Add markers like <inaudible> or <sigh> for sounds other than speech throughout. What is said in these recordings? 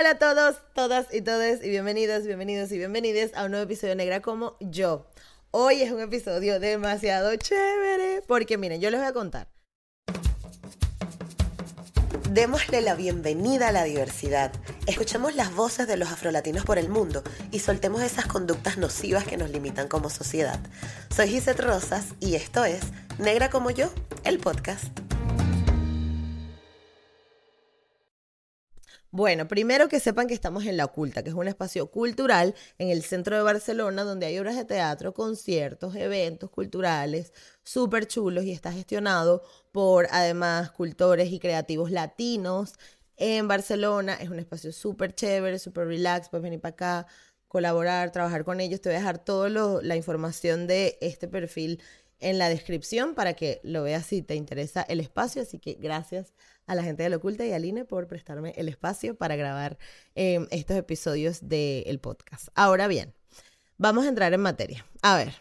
Hola a todos, todas y todos y bienvenidos, bienvenidos y bienvenidas a un nuevo episodio Negra como yo. Hoy es un episodio demasiado chévere porque miren, yo les voy a contar. Démosle la bienvenida a la diversidad. Escuchemos las voces de los afrolatinos por el mundo y soltemos esas conductas nocivas que nos limitan como sociedad. Soy Gisette Rosas y esto es Negra como yo, el podcast. Bueno, primero que sepan que estamos en La Oculta, que es un espacio cultural en el centro de Barcelona donde hay obras de teatro, conciertos, eventos culturales súper chulos y está gestionado por además cultores y creativos latinos en Barcelona. Es un espacio súper chévere, súper relax, puedes venir para acá, colaborar, trabajar con ellos. Te voy a dejar toda la información de este perfil en la descripción para que lo veas si te interesa el espacio. Así que gracias a la gente de Lo Oculta y a Aline por prestarme el espacio para grabar em, estos episodios del podcast. Ahora bien, vamos a entrar en materia. A ver,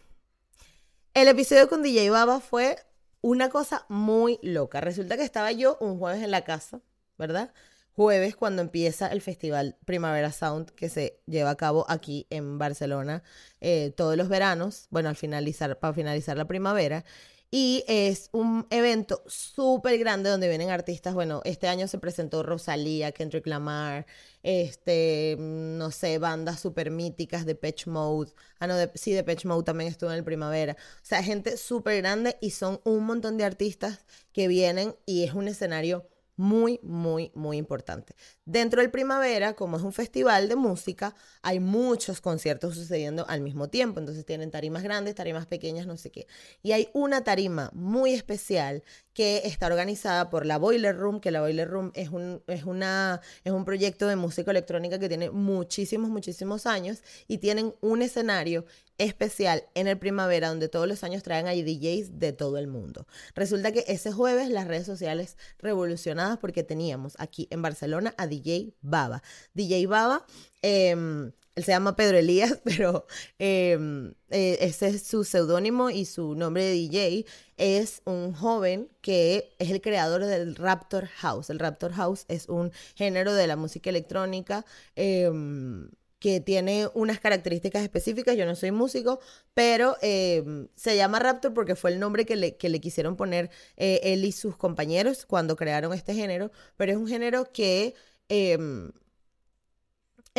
el episodio con DJ Baba fue una cosa muy loca. Resulta que estaba yo un jueves en la casa, ¿verdad? Jueves cuando empieza el festival Primavera Sound que se lleva a cabo aquí en Barcelona eh, todos los veranos, bueno, al finalizar, para finalizar la primavera. Y es un evento súper grande donde vienen artistas. Bueno, este año se presentó Rosalía, Kendrick Lamar, este, no sé, bandas súper míticas de Patch Mode. Ah, no, de, sí, de Patch Mode también estuvo en el primavera. O sea, gente súper grande y son un montón de artistas que vienen y es un escenario muy, muy, muy importante. Dentro del primavera, como es un festival de música, hay muchos conciertos sucediendo al mismo tiempo. Entonces tienen tarimas grandes, tarimas pequeñas, no sé qué. Y hay una tarima muy especial que está organizada por la Boiler Room, que la Boiler Room es un, es una, es un proyecto de música electrónica que tiene muchísimos, muchísimos años y tienen un escenario especial en el primavera donde todos los años traen a DJs de todo el mundo. Resulta que ese jueves las redes sociales revolucionadas porque teníamos aquí en Barcelona a DJ Baba. DJ Baba, em, él se llama Pedro Elías, <laughs> pero em, eh, ese es su seudónimo y su nombre de DJ es un joven que es el creador del Raptor House. El Raptor House es un género de la música electrónica. Em, que tiene unas características específicas. Yo no soy músico, pero em, se llama Raptor porque fue el nombre que le, quisieron poner eh, él y sus compañeros cuando crearon este género. Pero es un género que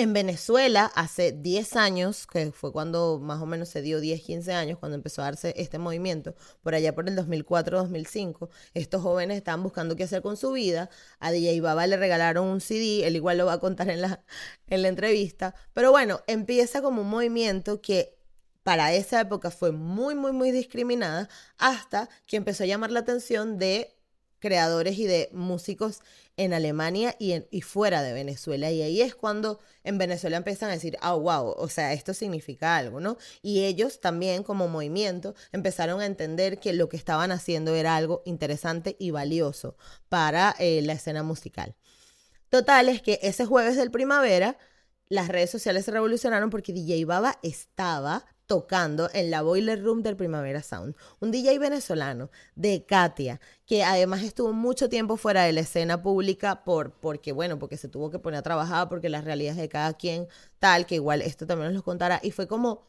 en Venezuela, hace 10 años, que fue cuando más o menos se dio 10, 15 años, cuando empezó a darse este movimiento, por allá por el 2004-2005, estos jóvenes estaban buscando qué hacer con su vida. A DJ Baba le regalaron un CD, él igual lo va a contar en la, en la entrevista. Pero bueno, empieza como un movimiento que para esa época fue muy, muy, muy discriminada, hasta que empezó a llamar la atención de creadores y de músicos en Alemania y, y fuera de Venezuela. Y ahí es cuando en Venezuela empiezan a decir, ah, wow, o sea, esto significa algo, ¿no? Y ellos también como movimiento empezaron a entender que lo que estaban haciendo era algo interesante y valioso para eh, la escena musical. Total es que ese jueves del primavera las redes sociales se revolucionaron porque DJ Baba estaba tocando en la Boiler Room del Primavera Sound. Un DJ venezolano de Katia, que además estuvo mucho tiempo fuera de la escena pública por, porque, bueno, porque se tuvo que poner a trabajar, porque las realidades de cada quien, tal, que igual esto también nos lo contará. Y fue como,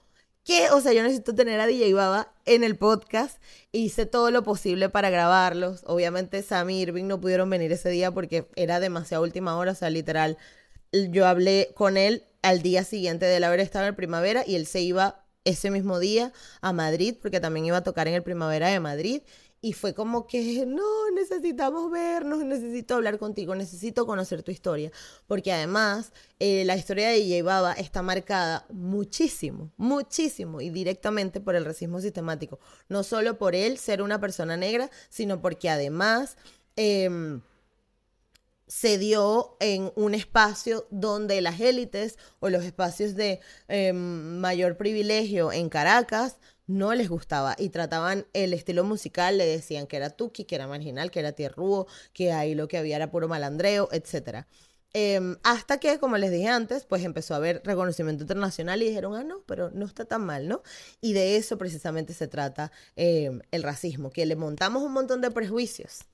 ¿qué? O sea, yo necesito tener a DJ Baba en el podcast. Hice todo lo posible para grabarlos. Obviamente Sam y Irving no pudieron venir ese día porque era demasiado última hora, o sea, literal. Yo hablé con él al día siguiente de haber estado en primavera y él se iba ese mismo día a Madrid, porque también iba a tocar en el Primavera de Madrid. Y fue como que, no, necesitamos vernos, necesito hablar contigo, necesito conocer tu historia. Porque además, eh, la historia de J está marcada muchísimo, muchísimo y directamente por el racismo sistemático. No solo por él ser una persona negra, sino porque además... Em, se dio en un espacio donde las élites o los espacios de em, mayor privilegio en Caracas no les gustaba y trataban el estilo musical, le decían que era tuki, que era marginal, que era tierrúo, que ahí lo que había era puro malandreo, etc. Em, hasta que, como les dije antes, pues empezó a haber reconocimiento internacional y dijeron, ah, no, pero no está tan mal, ¿no? Y de eso precisamente se trata em, el racismo, que le montamos un montón de prejuicios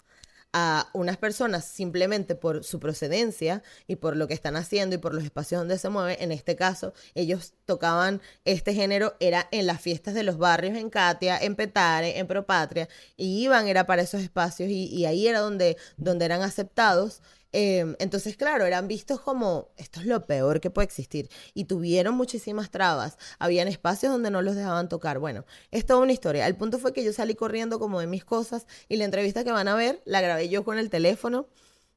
a unas personas simplemente por su procedencia y por lo que están haciendo y por los espacios donde se mueve. En este caso, ellos tocaban este género, era en las fiestas de los barrios, en Katia, en Petare, en Propatria, y iban, era para esos espacios y, y ahí era donde, donde eran aceptados. Em, entonces, claro, eran vistos como esto es lo peor que puede existir y tuvieron muchísimas trabas. Habían espacios donde no los dejaban tocar. Bueno, es toda una historia. El punto fue que yo salí corriendo como de mis cosas y la entrevista que van a ver la grabé yo con el teléfono.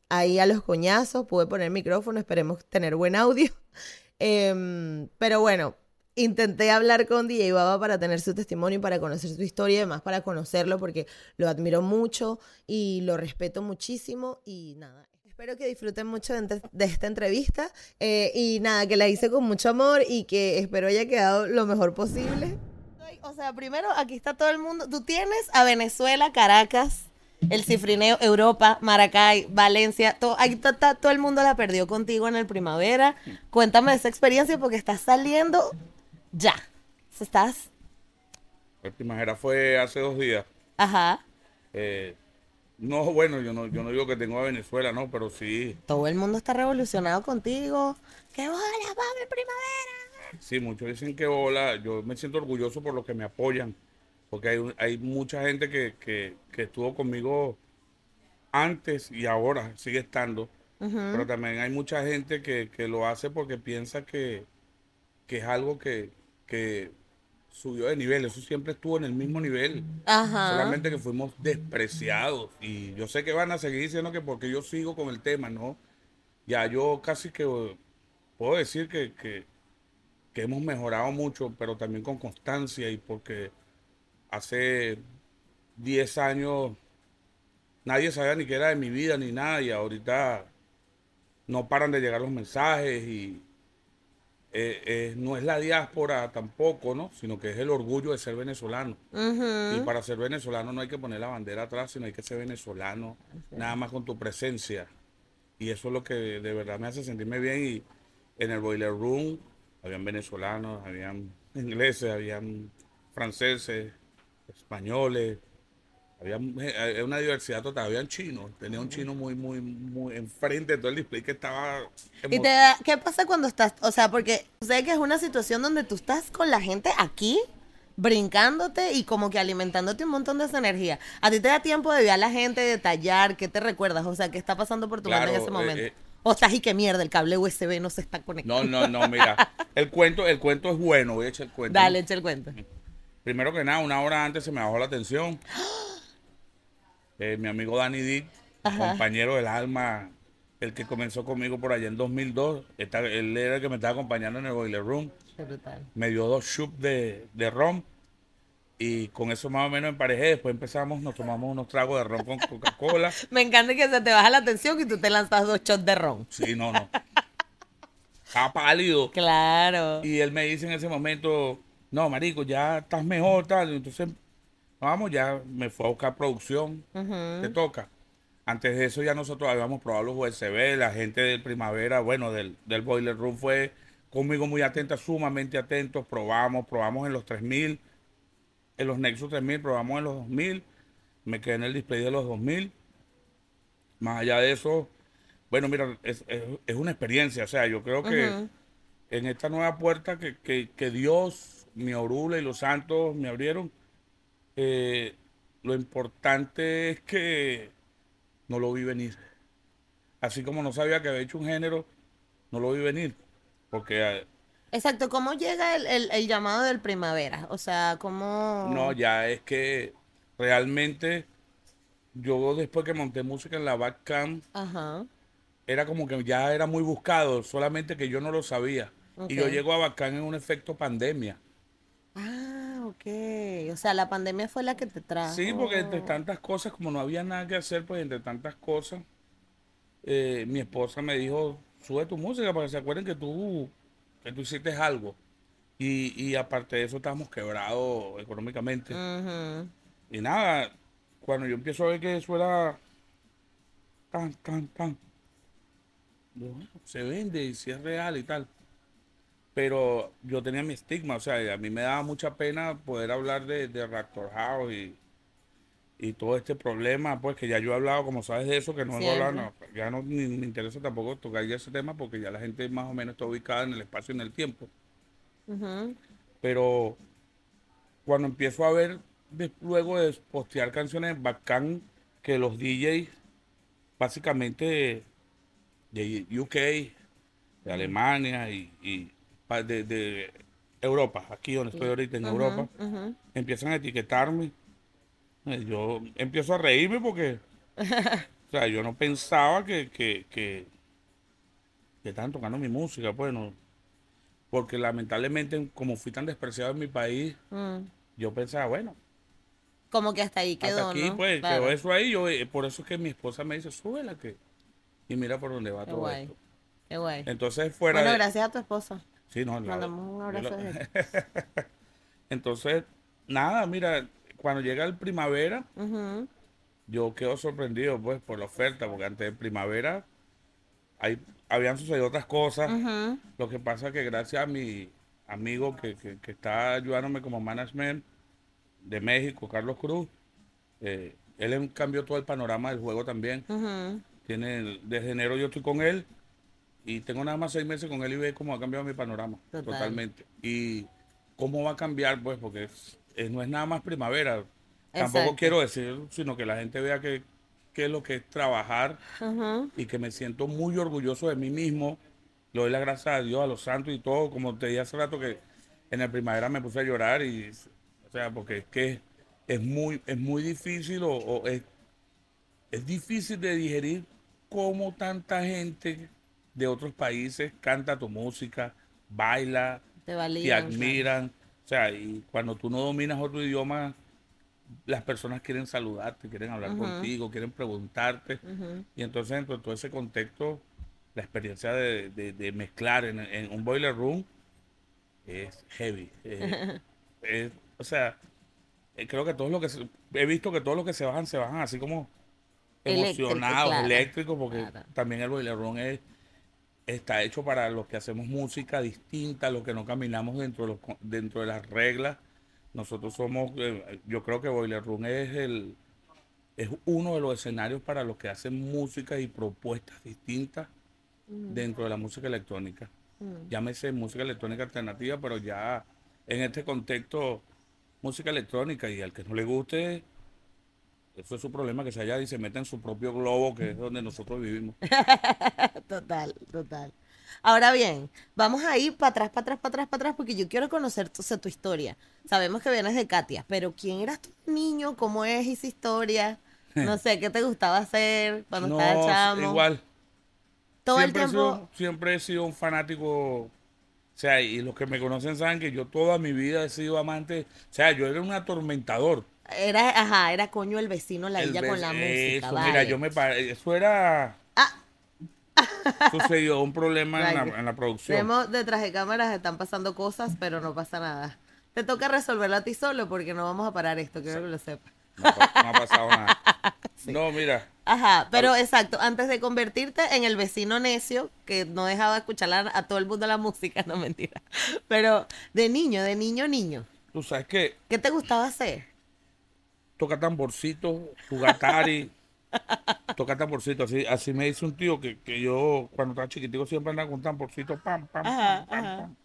Ahí a los coñazos, pude poner micrófono, esperemos tener buen audio. <laughs> Em, pero bueno, intenté hablar con DJ Baba para tener su testimonio y para conocer su historia y además para conocerlo porque lo admiro mucho y lo respeto muchísimo y nada. Espero que disfruten mucho de, esta entrevista eh, y nada, que la hice con mucho amor y que espero haya quedado lo mejor posible. O sea, primero aquí está todo el mundo. Tú tienes a Venezuela, Caracas, el Cifrineo, Europa, Maracay, Valencia. Todo, ahí todo el mundo la perdió contigo en el primavera. Cuéntame de esa experiencia porque estás saliendo ya. ¿Estás? El primavera fue hace dos días. Ajá. Eh, no, bueno, yo no, yo no digo que tengo a Venezuela, no, pero sí. Todo el mundo está revolucionado contigo. ¡Qué bola, Pablo, primavera! Sí, muchos dicen que bola. Yo me siento orgulloso por los que me apoyan, porque hay, hay mucha gente que, que, que estuvo conmigo antes y ahora sigue estando. Pero también hay mucha gente que, que lo hace porque piensa que, que es algo que, que subió de nivel, eso siempre estuvo en el mismo nivel. Solamente que fuimos despreciados. Y yo sé que van a seguir diciendo que porque yo sigo con el tema, ¿no? Ya yo casi que puedo decir que, que, hemos mejorado mucho, pero también con constancia y porque hace 10 años nadie sabía ni qué era de mi vida ni nada y ahorita no paran de llegar los mensajes y, eh, eh, no es la diáspora tampoco, ¿no? Sino que es el orgullo de ser venezolano. Y para ser venezolano no hay que poner la bandera atrás, sino hay que ser venezolano, nada más con tu presencia. Y eso es lo que de verdad me hace sentirme bien. Y en el Boiler Room habían venezolanos, habían ingleses, habían franceses, españoles, había eh, una diversidad total, había chinos, tenía un chino muy, muy, muy enfrente de todo el display que estaba... ¿Y te qué pasa cuando estás, o sea, porque sé que es una situación donde tú estás con la gente aquí, brincándote y como que alimentándote un montón de esa energía. ¿A ti te da tiempo de ver a la gente, detallar, qué te recuerdas? O sea, ¿qué está pasando por tu mente en ese eh, momento? Eh, o estás y qué mierda, el cable USB no se está conectando. No, no, no, mira, <laughs> el cuento, el cuento es bueno, voy a echar el cuento. Dale, echa el cuento. Primero que nada, una hora antes se me bajó la tensión. Eh, mi amigo Danny Dick, compañero del alma, el que comenzó conmigo por allá en 2002, él era el que me estaba acompañando en el Boiler Room. Me dio dos chups de, de ron y con eso más o menos emparejé. Después empezamos, nos tomamos unos tragos de ron con Coca-Cola. <laughs> Me encanta que se te baja la atención y tú te lanzas dos shots de ron. Sí, no, no. Estaba pálido. Claro. Y él me dice en ese momento, no, marico, ya estás mejor, tal. Entonces Vamos, ya me fue a buscar producción. Te toca. Antes de eso ya nosotros habíamos probado los USB, la gente del Primavera, bueno, del, del Boiler Room fue conmigo muy atenta, sumamente atentos. Probamos, probamos en los 3000, en los Nexus 3000, probamos en los 2000. Me quedé en el display de los 2000. Más allá de eso, bueno, mira, es, una experiencia. O sea, yo creo que en esta nueva puerta que, que, que Dios, mi Orula y los santos me abrieron, eh, lo importante es que no lo vi venir. Así como no sabía que había hecho un género, no lo vi venir. Porque. Ah, Exacto, ¿cómo llega el, llamado del primavera? O sea, ¿cómo.? No, ya es que realmente yo después que monté música en la Backcam, era como que ya era muy buscado, solamente que yo no lo sabía. Y yo llego a Backcam en un efecto pandemia. Ah, ok. O sea, la pandemia fue la que te trajo. Sí, porque entre tantas cosas, como no había nada que hacer, pues entre tantas cosas, eh, mi esposa me dijo, sube tu música para que se acuerden que tú, que tú hiciste algo. Y, y aparte de eso, estábamos quebrados económicamente. Y nada, cuando yo empiezo a ver que eso era tan, tan, tan, se vende y si es real y tal pero yo tenía mi estigma, o sea, a mí me daba mucha pena poder hablar de, de Raptor House y, y todo este problema, pues que ya yo he hablado, como sabes de eso, que no he hablado, no, ya no ni- me interesa tampoco tocar ya ese tema porque ya la gente más o menos está ubicada en el espacio y en el tiempo. Pero cuando empiezo a ver, de- luego de postear canciones bacán, que los DJs, básicamente de UK, de Alemania y, de, de Europa, aquí donde estoy ahorita en Europa, empiezan a etiquetarme. Eh, Yo empiezo a reírme porque, <laughs> o sea, yo no pensaba que, que, que, que estaban tocando mi música, pues no. Porque lamentablemente, como fui tan despreciado en mi país, Mm. yo pensaba, bueno, Como que hasta ahí quedó, hasta aquí, ¿no? pues, Claro. quedó eso ahí. Yo, eh, por eso es que mi esposa me dice, súbela que. Y mira por dónde va Qué todo guay. esto. Qué guay. Entonces, fuera Bueno, de. gracias a tu esposa. Sí, no, Mandamos un abrazo desde <laughs> Entonces, nada, mira, cuando llega el primavera, yo quedo sorprendido, pues, por la oferta, porque antes de primavera hay, habían sucedido otras cosas. Lo que pasa es que gracias a mi amigo que, que- que está ayudándome como management de México, Carlos Cruz, eh, él cambió todo el panorama del juego también. Ujú. Tiene, desde enero yo estoy con él y tengo nada más seis meses con él y ve cómo ha cambiado mi panorama Total. totalmente. Y cómo va a cambiar, pues, porque es- es- no es nada más primavera. Tampoco quiero decir, sino que la gente vea que, qué es lo que es trabajar y que me siento muy orgulloso de mí mismo. Le doy las gracias a Dios, a los santos y todo. Como te dije hace rato que en el primavera me puse a llorar y, o sea, porque es que es muy, es muy difícil o, o es, es difícil de digerir cómo tanta gente de otros países canta tu música, baila, Te te admiran. O sea, y cuando tú no dominas otro idioma, las personas quieren saludarte, quieren hablar contigo, quieren preguntarte. Y entonces, dentro de todo ese contexto, la experiencia de, de- de mezclar en, en un boiler room es heavy. <laughs> es- o sea, eh, creo que todos los que se- he visto que todos los que se bajan, se bajan así como Eléctrico, emocionados, claro. eléctricos, porque Claro. también el boiler room es, está hecho para los que hacemos música distinta, los que no caminamos dentro de, los, dentro de las reglas. Nosotros somos, eh, yo creo que Boiler Room es el es uno de los escenarios para los que hacen música y propuestas distintas dentro de la música electrónica. Mm. Llámese música electrónica alternativa, pero ya en este contexto, música electrónica y al que no le guste, eso es su problema, que se haya y se meta en su propio globo, que es donde nosotros vivimos. <laughs> Total, total. Ahora bien, vamos a ir para atrás, para atrás, para atrás, para atrás, porque yo quiero conocer tu, o sea, tu historia. Sabemos que vienes de Katia, pero ¿quién eras tu niño? ¿Cómo es esa historia? No sé, ¿qué te gustaba hacer cuando <laughs> no, estabas chamo? igual. Todo el he tiempo. sido- siempre he sido un fanático. O sea, y los que me conocen saben que yo toda mi vida he sido amante. O sea, yo era un atormentador. Era, ajá, era coño el vecino, la El illa con la música. Eso, mira, vale. yo me pare- Eso era. Ah. <laughs> Sucedió un problema en la, en la producción. Vemos detrás de cámaras están pasando cosas, pero no pasa nada. Te toca resolverlo a ti solo porque no vamos a parar esto, quiero que lo sepas. No, ha pa- no ha pasado nada. <laughs> No, mira. Ajá, pero exacto, antes de convertirte en el vecino necio que no dejaba escuchar a, a todo el mundo la música, <laughs> no mentira. Pero de niño, de niño, niño, Tú sabes que ¿qué te gustaba hacer? Toca tamborcito, jugar Atari, <laughs> toca tamborcito. Así, así me dice un tío que, que yo, cuando estaba chiquitico, siempre andaba con tamborcito, pam, pam, Ajá, pam, pam, ajá. pam.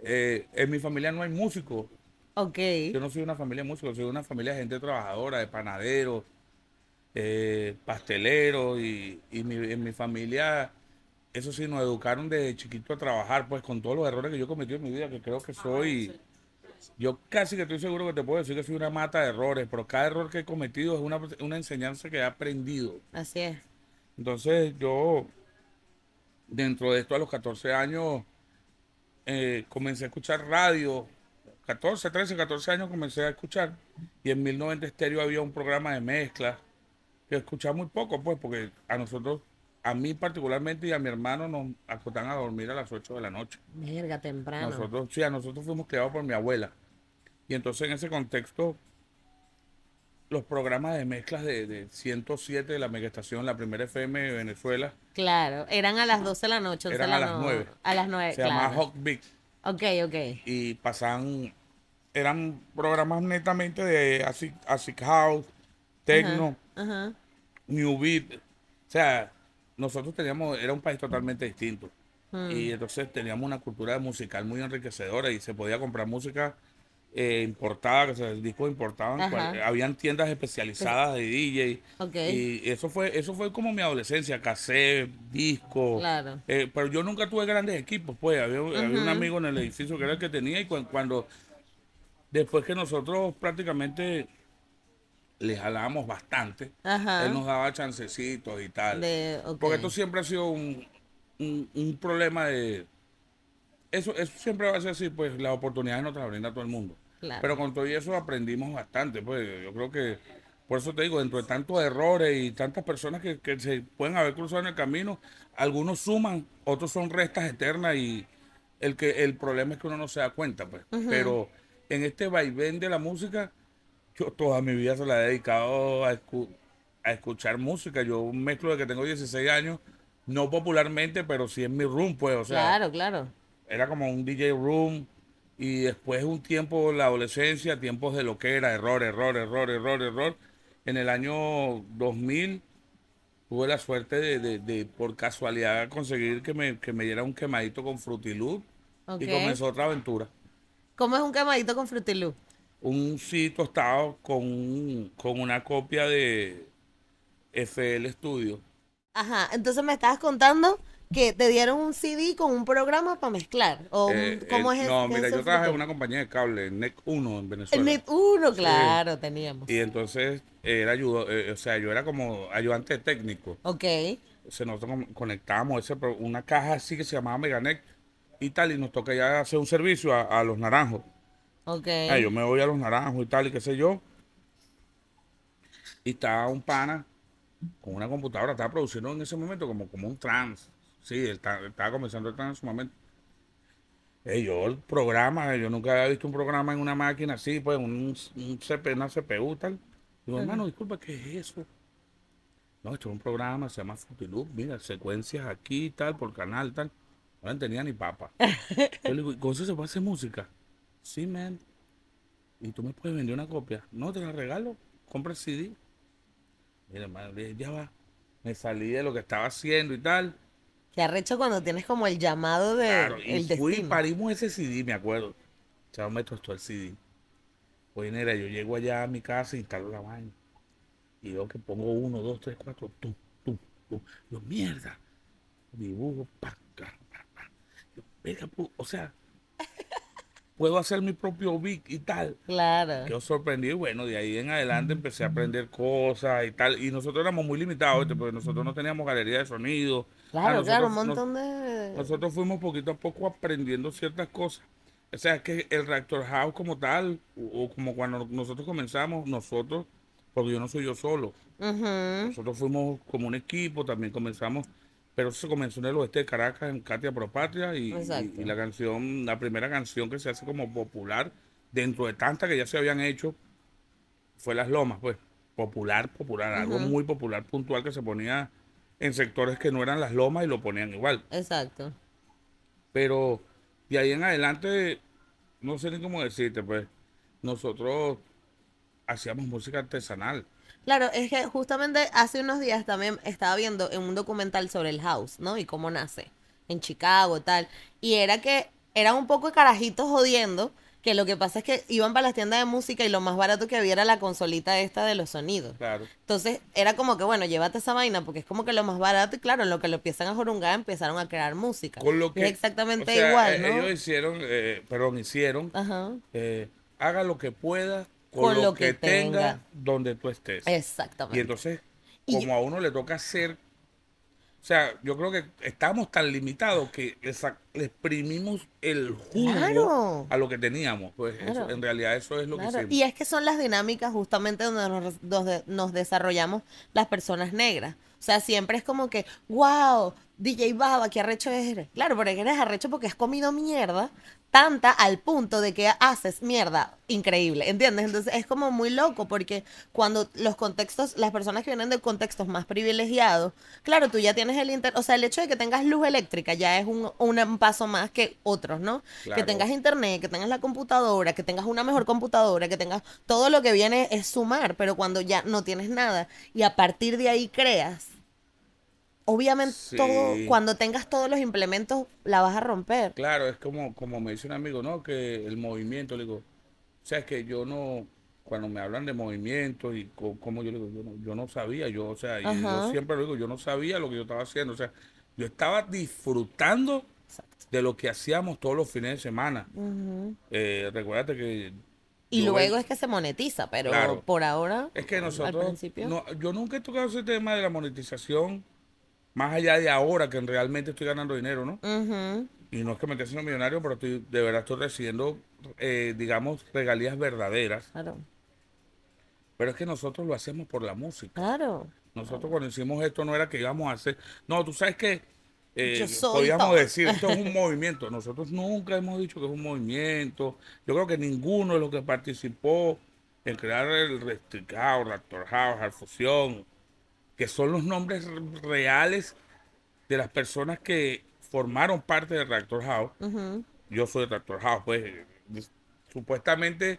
Eh, en mi familia no hay músicos. Ok. Yo no soy una familia de músicos, soy una familia de gente trabajadora, de panaderos, eh, pasteleros, y, y mi- en mi familia, eso sí, nos educaron desde chiquito a trabajar, pues con todos los errores que yo he cometido en mi vida, que creo que soy, yo casi que estoy seguro que te puedo decir que soy una mata de errores, pero cada error que he cometido es una, una enseñanza que he aprendido. Así es. Entonces yo, dentro de esto a los 14 años, eh, comencé a escuchar radio. 14, 13, 14 años comencé a escuchar. Y en 1090 Estéreo había un programa de mezcla que escuchaba muy poco, pues, porque a nosotros, a mí particularmente y a mi hermano nos acotan a dormir a las 8 de la noche. Verga, temprano. Nosotros, sí, a nosotros fuimos criados por mi abuela. Y entonces en ese contexto, los programas de mezclas de, de 107 de la megaestación, la primera FM de Venezuela, Claro, eran a las 12 de la noche. 11 de Eran a las no- nueve. A las 9, se llamaba claro. Hawk Beat. Ok, ok. Y pasaban, eran programas netamente de Acid, acid House, techno, new beat. O sea, nosotros teníamos, era un país totalmente distinto. Hmm. Y entonces teníamos una cultura musical muy enriquecedora y se podía comprar música eh, importada, que se discos importaban, habían tiendas especializadas de DJ. Y eso fue, eso fue como mi adolescencia, cassette, disco. Eh, pero yo nunca tuve grandes equipos, pues había, un amigo en el edificio que era el que tenía y cuando, después que nosotros prácticamente le jalábamos bastante, él nos daba chancecitos y tal. Porque esto siempre ha sido un, un problema de eso, eso siempre va a ser así, pues las oportunidades no te las brinda todo el mundo. Pero con todo eso aprendimos bastante, pues yo creo que, por eso te digo, dentro de tantos errores y tantas personas que, se pueden haber cruzado en el camino, algunos suman, otros son restas eternas y el que el problema es que uno no se da cuenta, pues. Pero en este vaivén de la música, yo toda mi vida se la he dedicado a, a escuchar música. Yo mezclo de que tengo 16 años, no popularmente, pero sí en mi room, pues, o sea. Claro, claro era como un DJ room y después un tiempo, la adolescencia, tiempos de lo que era, error, error, error, error, error. En el año 2000 tuve la suerte de, de, por casualidad conseguir que me, que me diera un quemadito con Frutilú y comenzó otra aventura. ¿Cómo es un quemadito con Frutilú? Un sí tostado con, con una copia de FL Studio. Ajá, entonces me estabas contando que te dieron un CD con un programa para mezclar. ¿O eh, cómo es No, mira, yo trabajé en una compañía de cable, NET 1 en Venezuela. El NET 1, claro, teníamos. Y entonces era ayudo, eh, o sea, yo era como ayudante técnico. Ok. Se nosotros conectábamos ese, una caja así que se llamaba Meganet y tal, y nos toca ya hacer un servicio a, los naranjos. Ok. yo me voy a los naranjos y tal, y qué sé yo. Y estaba un pana con una computadora, estaba produciendo en ese momento como, como un trans Sí, él, estaba comenzando a estar en su momento. Eh, yo el programa, yo nunca había visto un programa en una máquina así, pues un, un CP, una CPU tal. Digo, hermano, disculpa, ¿qué es eso? No, esto es un programa, se llama Futiloop, mira, secuencias aquí y tal, por canal tal. No tenía ni papa. <laughs> yo le digo, ¿con eso se puede hacer música? Sí, man. ¿Y tú me puedes vender una copia? No, te la regalo, compra el CD. Mira, hermano, ya va. Me salí de lo que estaba haciendo y tal. Qué arrecho cuando tienes como el llamado de claro, y fui y parimos ese CD, me acuerdo. Chavo me tostó el CD. Pues mira, yo llego allá a mi casa instalo la vaina. Y veo que pongo uno, dos, tres, cuatro, tú, tú, tú. Yo, mierda. Dibujo, pa, pa, pa. Yo, venga, o sea, puedo hacer mi propio beat y tal. Claro. Quedó sorprendido y bueno, de ahí en adelante empecé a aprender cosas y tal. Y nosotros éramos muy limitados, porque nosotros no teníamos galería de sonido. Claro, claro, un montón de... Nosotros fuimos poquito a poco aprendiendo ciertas cosas. O sea, es que el Reactor House como tal, o, como cuando nosotros comenzamos, nosotros, porque yo no soy yo solo, nosotros fuimos como un equipo, también comenzamos pero eso se comenzó en el oeste de Caracas, en Katia Propatria, y, y, la canción, la primera canción que se hace como popular, dentro de tantas que ya se habían hecho, fue Las Lomas, pues, popular, popular, algo muy popular, puntual, que se ponía en sectores que no eran Las Lomas y lo ponían igual. Exacto. Pero de ahí en adelante, no sé ni cómo decirte, pues, nosotros hacíamos música artesanal. Claro, es que justamente hace unos días también estaba viendo en un documental sobre el house, ¿no? Y cómo nace en Chicago y tal. Y era que eran un poco de carajitos jodiendo, que lo que pasa es que iban para las tiendas de música y lo más barato que había era la consolita esta de los sonidos. Claro. Entonces era como que, bueno, llévate esa vaina porque es como que lo más barato y claro, en lo que lo empiezan a jorungar empezaron a crear música. Con lo que, es exactamente igual, eh, ¿no? Ellos hicieron, eh, perdón, hicieron, eh, haga lo que pueda con, lo, que, tenga, donde tú estés. Exactamente. Y entonces, como a uno le toca hacer, o sea, yo creo que estamos tan limitados que le, exprimimos el jugo a lo que teníamos. Pues en realidad eso es lo que hicimos. Y es que son las dinámicas justamente donde nos, donde nos desarrollamos las personas negras. O sea, siempre es como que, wow, DJ Baba, qué arrecho eres. Claro, porque eres arrecho porque has comido mierda, tanta al punto de que haces mierda increíble, ¿entiendes? Entonces es como muy loco porque cuando los contextos, las personas que vienen de contextos más privilegiados, claro, tú ya tienes el inter, o sea, el hecho de que tengas luz eléctrica ya es un, un paso más que otros, ¿no? Que tengas internet, que tengas la computadora, que tengas una mejor computadora, que tengas todo lo que viene es sumar, pero cuando ya no tienes nada y a partir de ahí creas, obviamente Sí. todo, cuando tengas todos los implementos la vas a romper. Claro, es como, como me dice un amigo, ¿no? Que el movimiento, le digo, o sea, es que yo no, cuando me hablan de movimiento y co- como yo le digo, yo no, yo no sabía, yo, o sea, y yo siempre lo digo, yo no sabía lo que yo estaba haciendo, o sea, yo estaba disfrutando de lo que hacíamos todos los fines de semana. Eh, recuérdate que Y yo luego ven- es que se monetiza, pero Claro. por ahora, es que al nosotros, principio. no, yo nunca he tocado ese tema de la monetización, más allá de ahora que realmente estoy ganando dinero, ¿no? Y no es que me esté haciendo millonario, pero estoy, de verdad estoy recibiendo, eh, digamos, regalías verdaderas. Claro, Pero es que nosotros lo hacemos por la música. claro. Nosotros cuando hicimos esto no era que íbamos a hacer... No, tú sabes que eh, podíamos todo. decir, esto es un <laughs> movimiento. Nosotros nunca hemos dicho que es un movimiento. Yo creo que ninguno de los que participó en crear el Restrict House, Raptor House, Alfusión, que son los nombres reales de las personas que formaron parte de Reactor House, yo soy de Reactor House, pues eh, supuestamente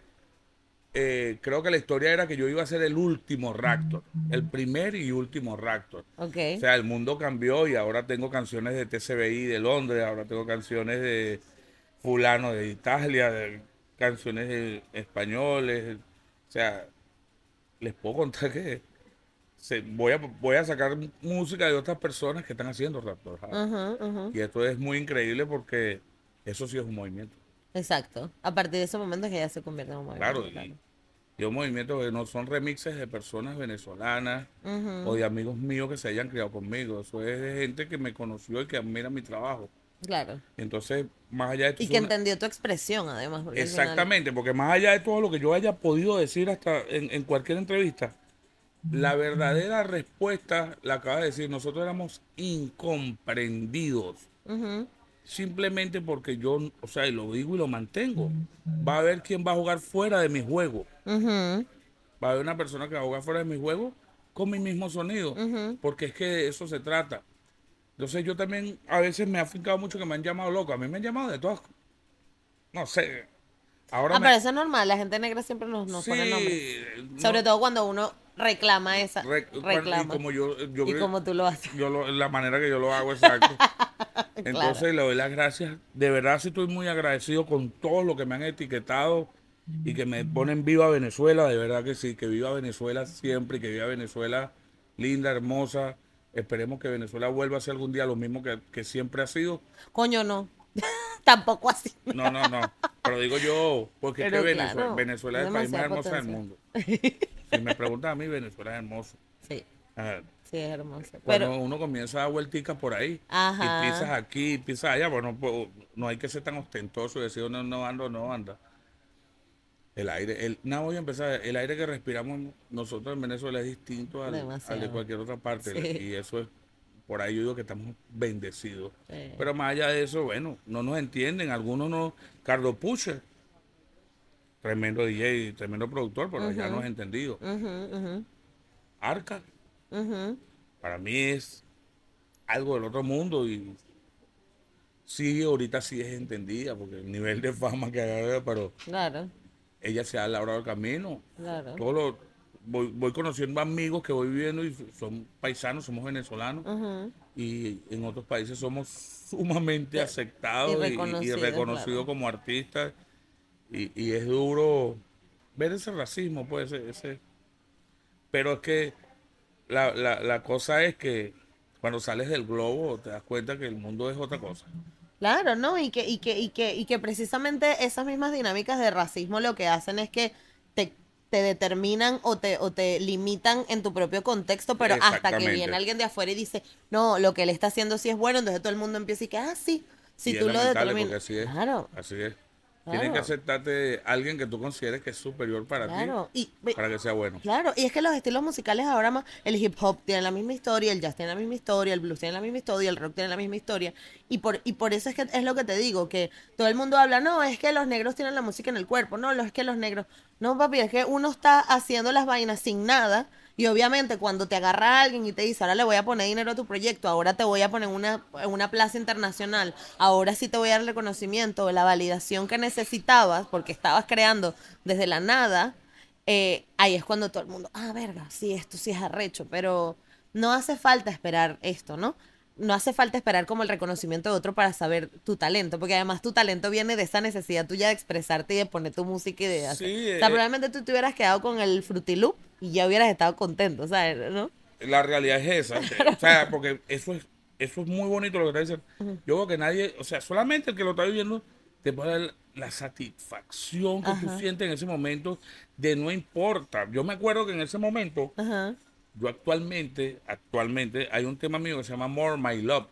eh, creo que la historia era que yo iba a ser el último Raptor, el primer y último Raptor. Ok. O sea, el mundo cambió y ahora tengo canciones de TCBI de Londres, ahora tengo canciones de fulano de Italia, de canciones de españoles. O sea, les puedo contar que se- voy, a, voy a sacar música de otras personas que están haciendo Raptor House. Y esto es muy increíble porque eso sí es un movimiento. Exacto. A partir de ese momento es que ya se convierte en un movimiento. Claro, y, y un movimiento que no son remixes de personas venezolanas o de amigos míos que se hayan criado conmigo. Eso es de gente que me conoció y que admira mi trabajo. Claro. Entonces, más allá de Y que una- entendió tu expresión, además. porque al final- Exactamente, porque más allá de todo lo que yo haya podido decir hasta en, en cualquier entrevista, la verdadera respuesta la acaba de decir, nosotros éramos incomprendidos. Simplemente porque yo, o sea, y lo digo y lo mantengo. Va a haber quien va a jugar fuera de mi juego. Va a haber una persona que va a jugar fuera de mi juego con mi mismo sonido. Porque es que de eso se trata. Entonces yo también a veces me ha afincado mucho que me han llamado loco. A mí me han llamado de todas. No sé. Ahora Ah, me- pero eso es normal. La gente negra siempre nos, nos pone nombres. no, Sobre todo cuando uno reclama esa. reclama. Y como yo, yo y como tú lo haces. yo lo- la manera que yo lo hago exacto. <laughs> Claro. Entonces le doy las gracias. De verdad sí estoy muy agradecido con todo lo que me han etiquetado y que me ponen viva Venezuela. De verdad que sí, que viva Venezuela siempre y que viva Venezuela linda, hermosa. Esperemos que Venezuela vuelva a ser algún día lo mismo que, que siempre ha sido. Coño, no. <laughs> Tampoco así. No, no, no. Pero digo yo, porque es que Venezuela, claro, Venezuela es el país más hermoso del mundo. <laughs> Si me preguntan a mí, Venezuela es hermoso. Sí, Ajá. sí, es hermoso. Cuando Pero, uno comienza a dar vuelticas por ahí Ajá. y pisas aquí, pisas allá, bueno, pues, no hay que ser tan ostentoso y decir no, no ando, no anda. El aire, el, no voy a empezar, el aire que respiramos nosotros en Venezuela es distinto al, al de cualquier otra parte Sí. y eso es, por ahí yo digo que estamos bendecidos. Sí. Pero más allá de eso, bueno, no nos entienden, algunos no, Carlos tremendo DJ, tremendo productor, pero ya no es entendido. Arca, para mí es algo del otro mundo y sí, ahorita sí es entendida porque el nivel de fama que agarra, pero Claro, ella se ha labrado el camino. claro. Todo lo- voy, voy conociendo amigos que voy viviendo y son paisanos, somos venezolanos y en otros países somos sumamente aceptados y, y- y reconocidos, reconocidos claro. como artistas y, y es duro ver ese racismo, pues ese, ese- pero es que la, la, la cosa es que cuando sales del globo te das cuenta que el mundo es otra cosa. Claro, ¿no? Y que, y que, y que, y que precisamente esas mismas dinámicas de racismo lo que hacen es que te, te determinan o te, o te limitan en tu propio contexto, pero hasta que viene alguien de afuera y dice, no, lo que él está haciendo sí es bueno, entonces todo el mundo empieza y que, ah, sí, si Y tú lo determinas. porque así es. Claro, Así es. Tiene que Claro. aceptarte alguien que tú consideres que es superior para Claro. ti, Y, para que sea bueno. Claro, y es que los estilos musicales ahora más, el hip hop tiene la misma historia, el jazz tiene la misma historia, el blues tiene la misma historia, el rock tiene la misma historia, y por, y por eso es que es lo que te digo, que todo el mundo habla, no, es que los negros tienen la música en el cuerpo, no, es que los negros, no papi, es que uno está haciendo las vainas sin nada, y obviamente cuando te agarra alguien y te dice, ahora le voy a poner dinero a tu proyecto, ahora te voy a poner en una, una plaza internacional, ahora sí te voy a dar el reconocimiento, la validación que necesitabas, porque estabas creando desde la nada, eh, ahí es cuando todo el mundo, ah, verga, sí, esto sí es arrecho, pero no hace falta esperar esto, ¿no? No hace falta esperar como el reconocimiento de otro para saber tu talento, porque además tu talento viene de esa necesidad tuya de expresarte y de poner tu música y de hacer. Sí, o sea, eh, probablemente tú te hubieras quedado con el Frutiloop y ya hubieras estado contento, ¿sabes? ¿No? La realidad es esa. <laughs> O sea, porque eso es, eso es muy bonito lo que está diciendo. Yo creo que nadie, o sea, solamente el que lo está viviendo te puede dar la satisfacción que tú sientes en ese momento de no importa. Yo me acuerdo que en ese momento, Ajá. Yo actualmente, actualmente, hay un tema mío que se llama More My Love,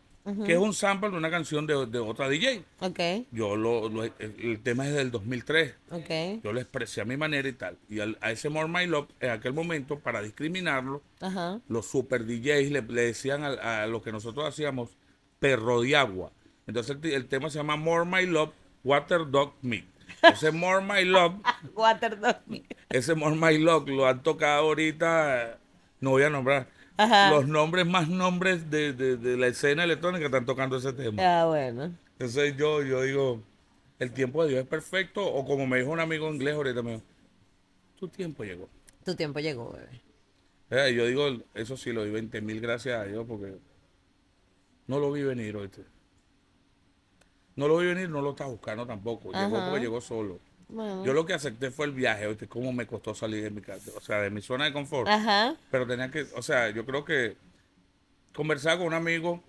que es un sample de una canción de, de otra DJ. Ok, Yo lo, lo- el, tema es del 2003. ok. Yo lo expresé a mi manera y tal. Y al- a ese More My Love, en aquel momento, para discriminarlo, Ajá. los super DJs le, le decían a, a lo que nosotros hacíamos perro de agua. Entonces el, el tema se llama More My Love, Water Dog Me. Ese More My Love, <laughs> Waterdog. ese More My Love lo han tocado ahorita, no voy a nombrar, Ajá. los nombres más nombres de, de- de la escena electrónica están tocando ese tema. Ah, bueno. Entonces yo, yo digo, el tiempo de Dios es perfecto, o como me dijo un amigo inglés ahorita, me dijo, tu tiempo llegó. Tu tiempo llegó, bebé. Eh, yo digo, eso sí, lo doy 20 mil gracias a Dios porque no lo vi venir, oíste. No lo vi venir, no lo estaba buscando tampoco. Llegó Ajá. porque llegó solo. Bueno. Yo lo que acepté fue el viaje, oíste, cómo me costó salir de mi casa, o sea, de mi zona de confort. Ajá. Pero tenía que, o sea, yo creo que conversar con un amigo,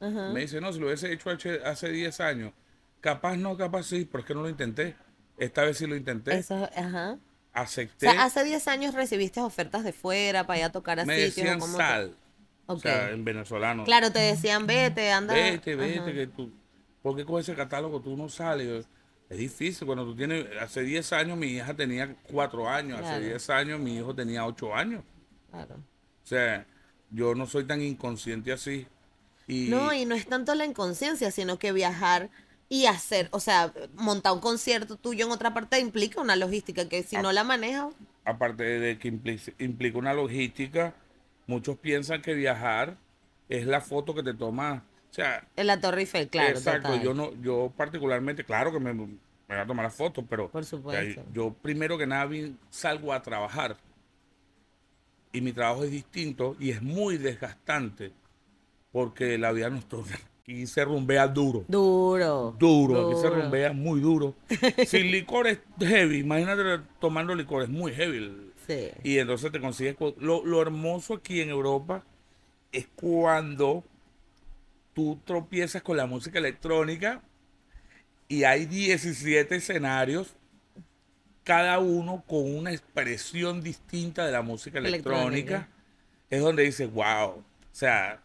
Ajá. me dice, no, si lo hubiese hecho hace- hace 10 años, capaz no, capaz sí, pero es que no lo intenté. Esta vez sí lo intenté. Eso, ajá. O Acepté. sea, hace 10 años recibiste ofertas de fuera para ir a tocar a me sitios. o decían sal. O sea, en venezolano. Claro, te decían, vete, anda. Vete, vete, Ajá. que tú, ¿por qué con ese catálogo tú no sales? Es difícil, cuando tú tienes, hace 10 años mi hija tenía 4 años, hace Claro. 10 años mi hijo tenía 8 años. Claro. O sea, yo no soy tan inconsciente así. Y, No, y no es tanto la inconsciencia, sino que viajar y hacer, o sea, montar un concierto tuyo en otra parte implica una logística que si no la manejas, aparte de que implica, implica una logística, muchos piensan que viajar es la foto que te tomas. O sea, en la Torre Eiffel, claro. exacto, total. yo no, yo particularmente, claro que me, me voy a tomar las fotos, pero Por supuesto. yo primero que nada salgo a trabajar y mi trabajo es distinto y es muy desgastante porque la vida nocturna aquí se rumbea duro. Duro. Duro, aquí se rumbea muy duro. <laughs> Sin licor es heavy, imagínate tomando licor, es muy heavy. Sí. Y entonces te consigues. co- Lo, lo hermoso aquí en Europa es cuando tú tropiezas con la música electrónica y hay 17 escenarios, cada uno con una expresión distinta de la música electrónica. Electrónica. Es donde dices, wow. O sea,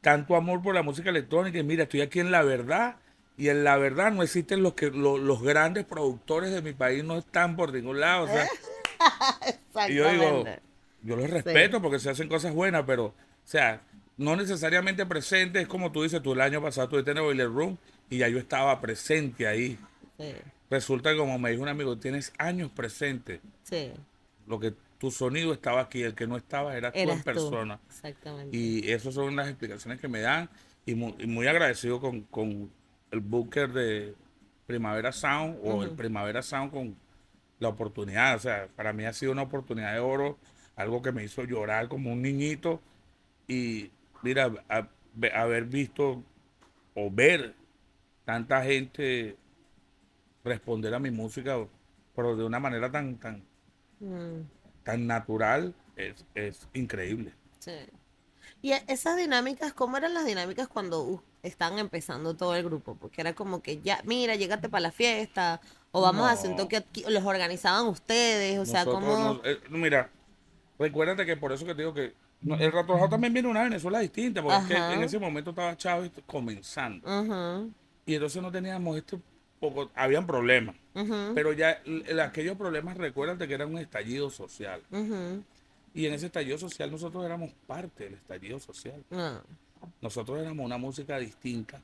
tanto amor por la música electrónica. Y mira, estoy aquí en la verdad. Y en la verdad no existen los que lo- los grandes productores de mi país no están por ningún lado. O sea, <laughs> y yo digo, yo los respeto porque se hacen cosas buenas, pero, o sea, no necesariamente presente, es como tú dices, tú el año pasado estuviste en el Boiler Room y ya yo estaba presente ahí. Sí. Resulta que como me dijo un amigo, tienes años presente. Sí. Lo que tu sonido estaba aquí, el que no estaba era tú en tú. persona. Exactamente. Y esas son las explicaciones que me dan y muy, y muy agradecido con, con el booker de Primavera Sound o el Primavera Sound con la oportunidad. O sea, para mí ha sido una oportunidad de oro, algo que me hizo llorar como un niñito. Y mira, a- haber visto o ver tanta gente responder a mi música, pero de una manera tan, tan, Mm, tan natural, es, es increíble. sí. Y e- esas dinámicas, ¿cómo eran las dinámicas cuando uh, estaban empezando todo el grupo? Porque era como que ya, mira, llégate para la fiesta, o vamos a hacer un toque aquí, los organizaban ustedes, o sea, como... no- eh, mira, recuérdate que por eso que te digo que no, el Ratojado también viene una Venezuela distinta, porque es que en ese momento estaba Chávez comenzando. Y entonces no teníamos este poco, habían problemas. Pero ya aquellos problemas, recuérdate que era un estallido social. Y en ese estallido social nosotros éramos parte del estallido social. Ah, Nosotros éramos una música distinta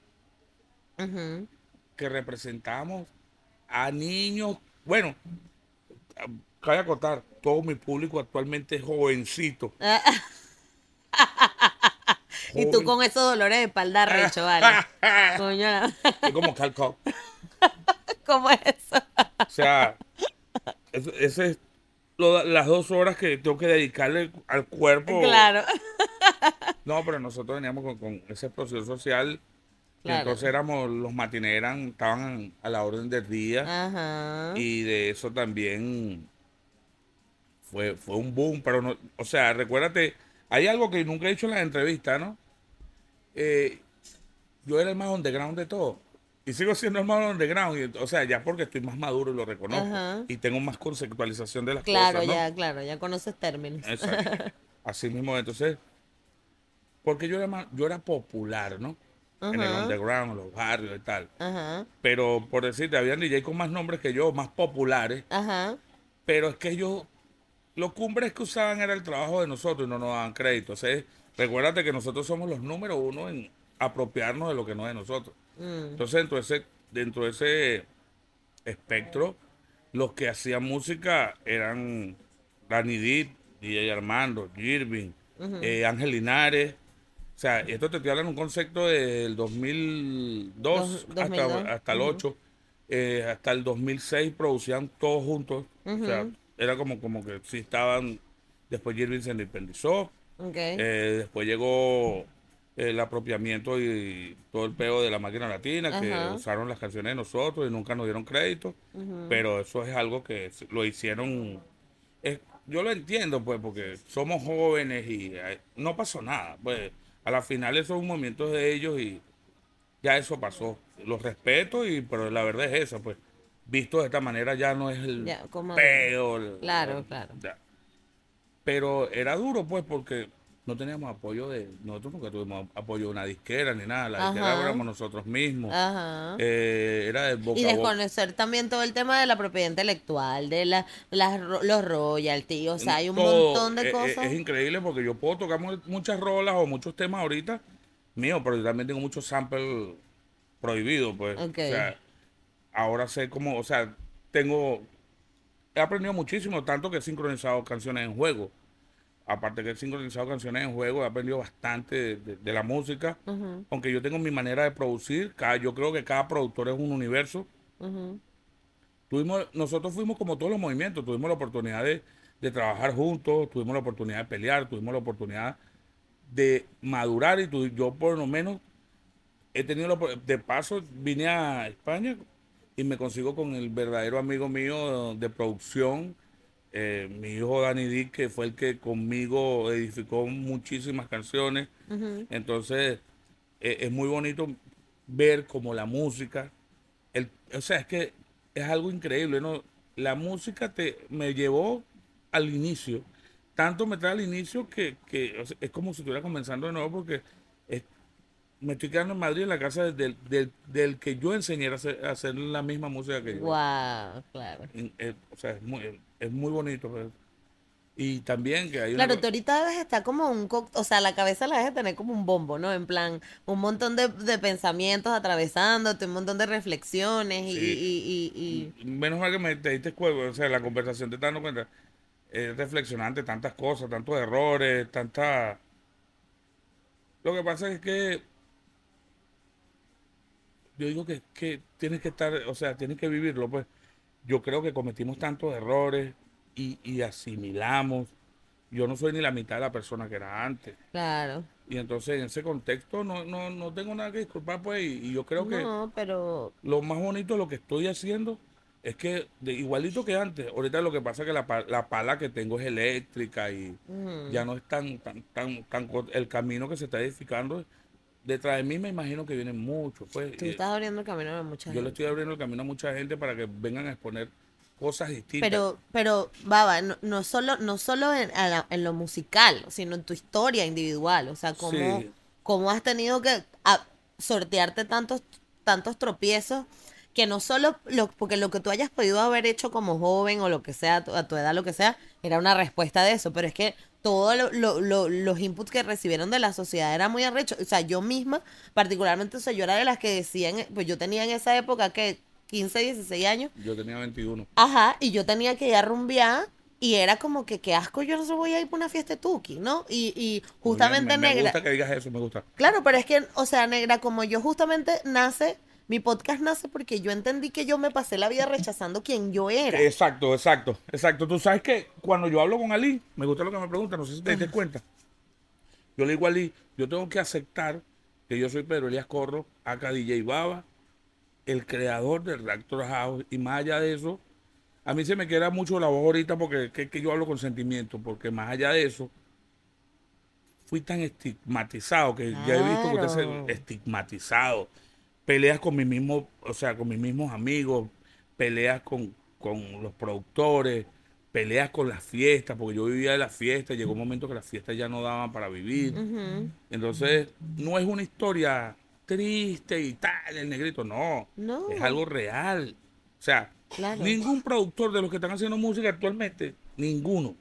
que representábamos a niños. Bueno, cabe acotar, todo mi público actualmente es jovencito. <laughs> <laughs> Y tú con esos dolores de espalda recho, vale. <laughs> Coño, Es como Cal Cox. <laughs> ¿cómo es eso? O sea, es- ese es lo- las dos horas que tengo que dedicarle al cuerpo. Claro. No, pero nosotros veníamos con, con ese proceso social. Claro. entonces éramos, los matines eran, estaban a la orden del día. Ajá. Y de eso también fue, fue un boom. Pero no, o sea, recuérdate, hay algo que nunca he dicho en las entrevistas, ¿no? Eh, yo era el más underground de todo. Y sigo siendo el más underground. y, o sea, ya porque estoy más maduro y lo reconozco. Ajá. Y tengo más conceptualización de las Claro, cosas. ¿no? ya, claro, ya conoces términos. Exacto. <laughs> Así mismo, entonces, porque yo era, más- yo era popular, ¿no? En el underground, en los barrios y tal. Ajá, Pero por decirte, habían DJ con más nombres que yo, más populares. ajá. Pero es que ellos, los cumbres que usaban era el trabajo de nosotros y no nos daban crédito. O sea, recuérdate que nosotros somos los número uno en apropiarnos de lo que no es de nosotros. Mm, Entonces, dentro de ese, dentro de ese espectro, los que hacían música eran Danny Deep, DJ Armando, Girvin, eh, Ángel Linares. O sea, esto te estoy hablando un concepto del 2002 Dos- hasta, 2002, hasta el 8. eh, hasta el 2006 producían todos juntos. O sea, era como, como que sí estaban. Después Girvin se independizó. Eh, después llegó el apropiamiento y todo el peo de la máquina latina, que usaron las canciones de nosotros y nunca nos dieron crédito. Pero eso es algo que lo hicieron. es- yo lo entiendo, pues, porque somos jóvenes y eh, no pasó nada. Pues, a la final, esos son movimientos de ellos y ya eso pasó. Los respeto, y pero la verdad es esa, pues. Visto de esta manera ya no es el Ya, como- peo. el- Claro, claro. ya. Pero era duro, pues, porque no teníamos apoyo de. Nosotros nunca tuvimos apoyo de una disquera ni nada. La disquera Ajá. éramos nosotros mismos. Ajá. Eh, era de boca Y boca. desconocer también todo el tema de la propiedad intelectual, de la, las, los royalties, o sea, hay un Todo. montón de Eh, eh, cosas. Es, increíble porque yo puedo tocar mu- muchas rolas o muchos temas ahorita míos, pero yo también tengo muchos samples prohibidos, pues. Ok. O sea, ahora sé cómo, o sea, tengo, he aprendido muchísimo, tanto que he sincronizado canciones en juego. Aparte que he sincronizado canciones en juego, he aprendido bastante de, de- de la música. Aunque yo tengo mi manera de producir, cada, yo creo que cada productor es un universo. Tuvimos, nosotros fuimos como todos los movimientos, tuvimos la oportunidad de, de trabajar juntos, tuvimos la oportunidad de pelear, tuvimos la oportunidad de madurar y tu- yo por lo menos he tenido la, de paso vine a España y me consigo con el verdadero amigo mío de producción, eh, mi hijo Dani Dick, que fue el que conmigo edificó muchísimas canciones. Entonces, eh, es muy bonito ver como la música, el, o sea, es que es algo increíble, ¿no? La música te me llevó al inicio, tanto me trae al inicio que, que, o sea, es como si estuviera comenzando de nuevo porque me estoy quedando en Madrid en la casa del, del, del que yo enseñé a hacer, a hacer la misma música que yo. Guau, claro. Eh, o sea, es muy, es muy bonito. pues. Y también que hay una Claro, co- tú ahorita debes estar como un co- o sea, la cabeza la debes tener como un bombo, ¿no? En plan, un montón de, de pensamientos atravesándote, un montón de reflexiones y, Sí. y, y, y- Menos mal que me te diste cuenta, o sea, la conversación te está dando cuenta. Es reflexionante, tantas cosas, tantos errores, tantas... Lo que pasa es que yo digo que, que tienes que estar, o sea, tienes que vivirlo, pues. Yo creo que cometimos tantos errores y, y asimilamos. Yo no soy ni la mitad de la persona que era antes. claro. Y entonces en ese contexto no, no, no tengo nada que disculpar, pues, y, y yo creo que No, pero lo más bonito de lo que estoy haciendo es que, de, igualito que antes, ahorita lo que pasa es que la, la pala que tengo es eléctrica y ya no es tan, tan, tan, tan, el camino que se está edificando. Detrás de mí me imagino que vienen muchos, pues. tú y estás abriendo el camino a mucha yo le gente. estoy abriendo el camino a mucha gente para que vengan a exponer cosas distintas. Pero, pero, Baba, no, no solo, no solo en, la- en lo musical, sino en tu historia individual. O sea, cómo, Sí. cómo has tenido que a- sortearte tantos, tantos tropiezos que no solo, lo, porque lo que tú hayas podido haber hecho como joven o lo que sea, a tu edad, lo que sea, era una respuesta de eso, pero es que todos lo, lo, los inputs que recibieron de la sociedad era muy arrecho. O sea, yo misma, particularmente, o sea, yo era de las que decían, pues yo tenía en esa época que 15, 16 años. Yo tenía 21. Ajá, y yo tenía que ir a rumbear y era como que qué asco, yo no se voy a ir para una fiesta de Tuki, ¿no? Y, y justamente me, me negra. gusta que digas eso, me gusta. Claro, pero es que, o sea, negra, como yo justamente nace, mi podcast nace porque yo entendí que yo me pasé la vida rechazando quien yo era. Exacto, exacto, exacto. Tú sabes que cuando yo hablo con Ali, me gusta lo que me pregunta, no sé si te das cuenta. Yo le digo a Ali, yo tengo que aceptar que yo soy Pedro Elías Corro, acá DJ Baba, el creador del Reactor House, y más allá de eso, a mí se me queda mucho la voz ahorita porque que, que yo hablo con sentimiento, porque más allá de eso, fui tan estigmatizado que ya he visto que usted se estigmatizado. Peleas con mis mismos, o sea, con mis mismos amigos, peleas con, con los productores, peleas con las fiestas, porque yo vivía de las fiestas, llegó un momento que las fiestas ya no daban para vivir. Entonces, no es una historia triste y tal, el negrito, no. No. Es algo real. O sea, Claro. ningún productor de los que están haciendo música actualmente, ninguno,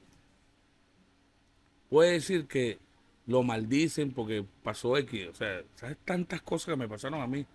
puede decir que lo maldicen porque pasó X. O sea, ¿sabes tantas cosas que me pasaron a mí?